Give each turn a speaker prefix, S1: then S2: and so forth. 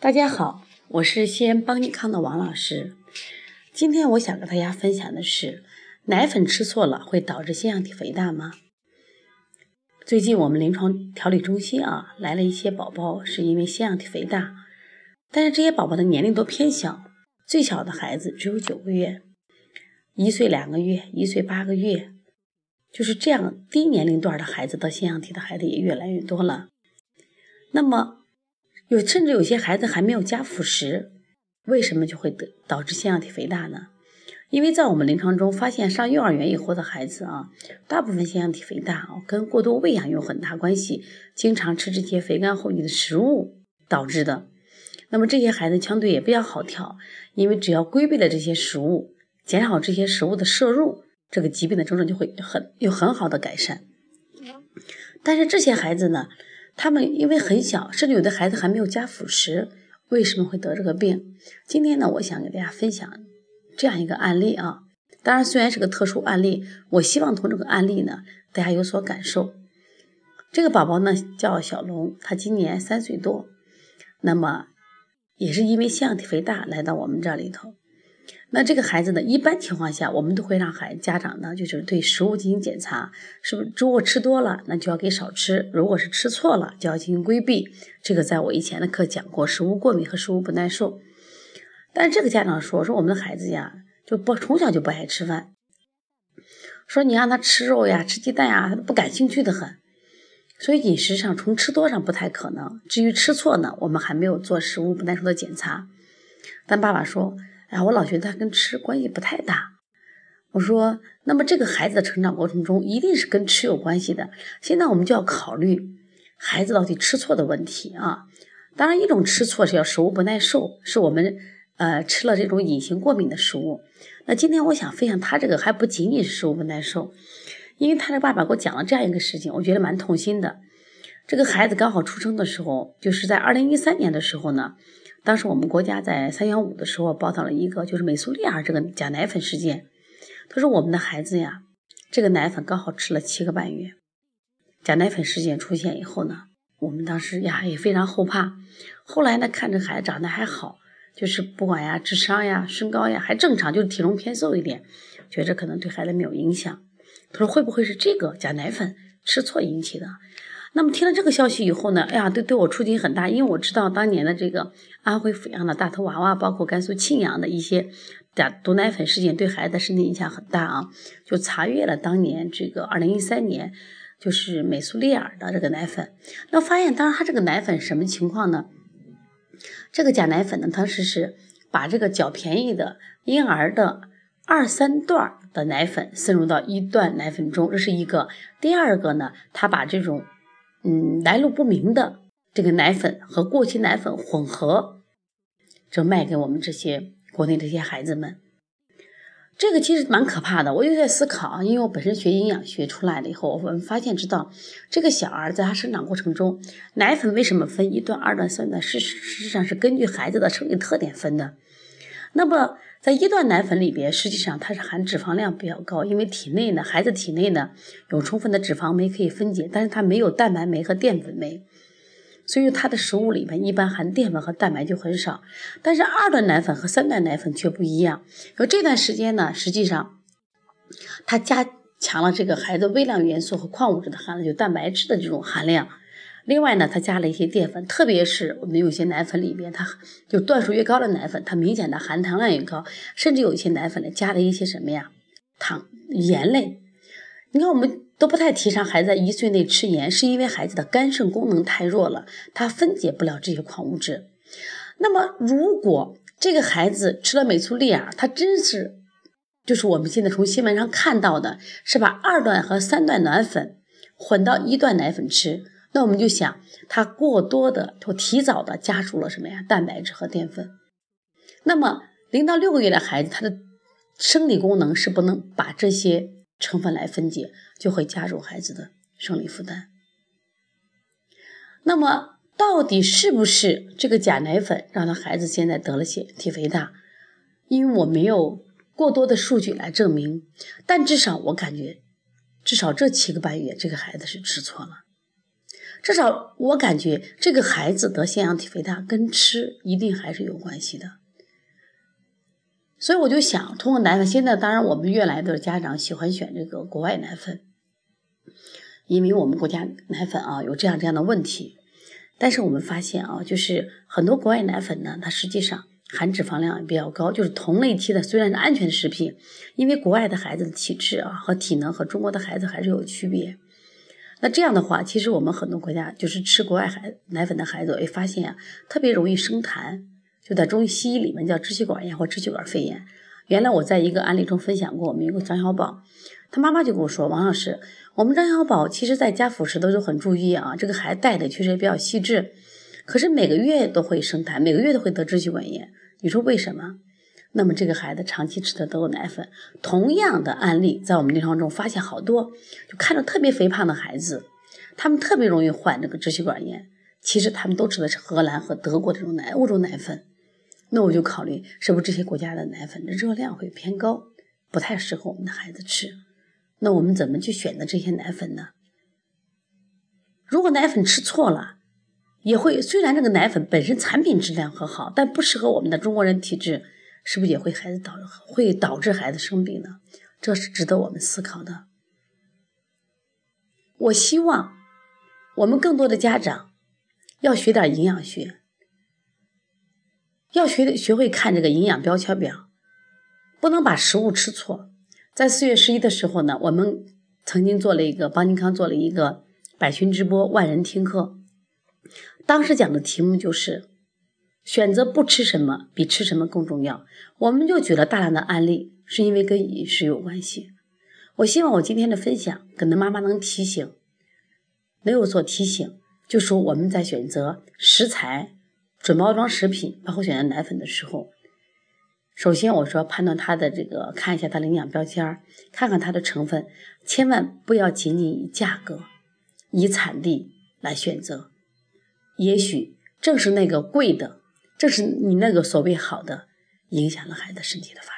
S1: 大家好，我是西安邦尼康的王老师。今天我想跟大家分享的是，奶粉吃错了会导致腺样体肥大吗？最近我们临床调理中心啊来了一些宝宝，是因为腺样体肥大，但是这些宝宝的年龄都偏小，最小的孩子只有九个月，一岁两个月，一岁八个月，就是这样低年龄段的孩子得腺样体的孩子也越来越多了。那么，有甚至有些孩子还没有加辅食，为什么就会得导致腺样体肥大呢？因为在我们临床中发现，上幼儿园以后的孩子啊，大部分腺样体肥大啊，跟过多喂养有很大关系，经常吃这些肥甘厚腻的食物导致的。那么这些孩子相对也比较好调，因为只要规避了这些食物，减少这些食物的摄入，这个疾病的症状就会很有很好的改善。但是这些孩子呢？他们因为很小，甚至有的孩子还没有加辅食，为什么会得这个病？今天呢，我想给大家分享这样一个案例啊。当然，虽然是个特殊案例，我希望从这个案例呢，大家有所感受。这个宝宝呢叫小龙，他今年三岁多，那么也是因为腺样体肥大来到我们这里头。那这个孩子呢，一般情况下，我们都会让孩家长呢，就是对食物进行检查，是不是如果吃多了，那就要给少吃；如果是吃错了，就要进行规避。这个在我以前的课讲过，食物过敏和食物不耐受。但这个家长说，说我们的孩子呀，就不从小就不爱吃饭，说你让他吃肉呀、吃鸡蛋呀，他不感兴趣的很。所以饮食上从吃多上不太可能。至于吃错呢，我们还没有做食物不耐受的检查。但爸爸说。哎，我老觉得他跟吃关系不太大。我说，那么这个孩子的成长过程中一定是跟吃有关系的。现在我们就要考虑孩子到底吃错的问题啊。当然，一种吃错是要食物不耐受，是我们呃吃了这种隐形过敏的食物。那今天我想分享他这个还不仅仅是食物不耐受，因为他的爸爸给我讲了这样一个事情，我觉得蛮痛心的。这个孩子刚好出生的时候，就是在二零一三年的时候呢。当时我们国家在三幺五的时候报道了一个，就是美苏利尔这个假奶粉事件。他说我们的孩子呀，这个奶粉刚好吃了七个半月。假奶粉事件出现以后呢，我们当时呀也非常后怕。后来呢，看着孩子长得还好，就是不管呀智商呀、身高呀还正常，就是体重偏瘦一点，觉着可能对孩子没有影响。他说会不会是这个假奶粉吃错引起的？那么听了这个消息以后呢，哎呀，对对我触击很大，因为我知道当年的这个安徽阜阳的大头娃娃，包括甘肃庆阳的一些假毒奶粉事件，对孩子的身体影响很大啊。就查阅了当年这个二零一三年，就是美苏利尔的这个奶粉，那发现当时它这个奶粉什么情况呢？这个假奶粉呢，当时是把这个较便宜的婴儿的二三段的奶粉渗入到一段奶粉中，这是一个。第二个呢，他把这种嗯，来路不明的这个奶粉和过期奶粉混合，就卖给我们这些国内这些孩子们。这个其实蛮可怕的。我就在思考，因为我本身学营养学出来了以后，我们发现知道这个小儿在他生长过程中，奶粉为什么分一段、二段、三段？事实实上是根据孩子的生理特点分的。那么，在一段奶粉里边，实际上它是含脂肪量比较高，因为体内呢，孩子体内呢有充分的脂肪酶可以分解，但是它没有蛋白酶和淀粉酶，所以它的食物里面一般含淀粉和蛋白就很少。但是二段奶粉和三段奶粉却不一样，而这段时间呢，实际上它加强了这个孩子微量元素和矿物质的含量，就蛋白质的这种含量。另外呢，它加了一些淀粉，特别是我们有些奶粉里边，它就段数越高的奶粉，它明显的含糖量越高，甚至有一些奶粉呢加了一些什么呀，糖盐类。你看，我们都不太提倡孩子在一岁内吃盐，是因为孩子的肝肾功能太弱了，它分解不了这些矿物质。那么，如果这个孩子吃了美苏利尔，他真是就是我们现在从新闻上看到的，是把二段和三段奶粉混到一段奶粉吃。那我们就想，它过多的或提早的加入了什么呀？蛋白质和淀粉。那么零到六个月的孩子，他的生理功能是不能把这些成分来分解，就会加重孩子的生理负担。那么到底是不是这个假奶粉让他孩子现在得了腺体肥大？因为我没有过多的数据来证明，但至少我感觉，至少这七个半月这个孩子是吃错了。至少我感觉这个孩子得腺样体肥大跟吃一定还是有关系的。所以我就想通过奶粉，现在当然我们越来的家长喜欢选这个国外奶粉，因为我们国家奶粉啊有这样这样的问题。但是我们发现啊，就是很多国外奶粉呢，它实际上含脂肪量也比较高，就是同类期的虽然是安全食品，因为国外的孩子的体质啊和体能和中国的孩子还是有区别。那这样的话，其实我们很多国家就是吃国外孩奶粉的孩子，会发现啊，特别容易生痰，就在中医西医里面叫支气管炎或支气管肺炎。原来我在一个案例中分享过，我们一个张小宝，他妈妈就跟我说：“王老师，我们张小宝其实在家辅食都是很注意啊，这个孩子带的确实也比较细致，可是每个月都会生痰，每个月都会得支气管炎，你说为什么？”那么这个孩子长期吃的德国奶粉，同样的案例在我们临床中发现好多，就看着特别肥胖的孩子，他们特别容易患这个支气管炎。其实他们都吃的是荷兰和德国这种奶欧洲奶粉。那我就考虑是不是这些国家的奶粉的热量会偏高，不太适合我们的孩子吃。那我们怎么去选择这些奶粉呢？如果奶粉吃错了，也会虽然这个奶粉本身产品质量很好，但不适合我们的中国人体质。是不是也会孩子导会导致孩子生病呢？这是值得我们思考的。我希望我们更多的家长要学点营养学，要学学会看这个营养标签表，不能把食物吃错。在四月十一的时候呢，我们曾经做了一个邦尼康做了一个百群直播万人听课，当时讲的题目就是。选择不吃什么比吃什么更重要，我们就举了大量的案例，是因为跟饮食有关系。我希望我今天的分享，可能妈妈能提醒，能有所提醒，就说我们在选择食材、准包装食品，包括选择奶粉的时候，首先我说判断它的这个，看一下它的营养标签，看看它的成分，千万不要仅仅以价格、以产地来选择，也许正是那个贵的。这是你那个所谓好的，影响了孩子身体的发展。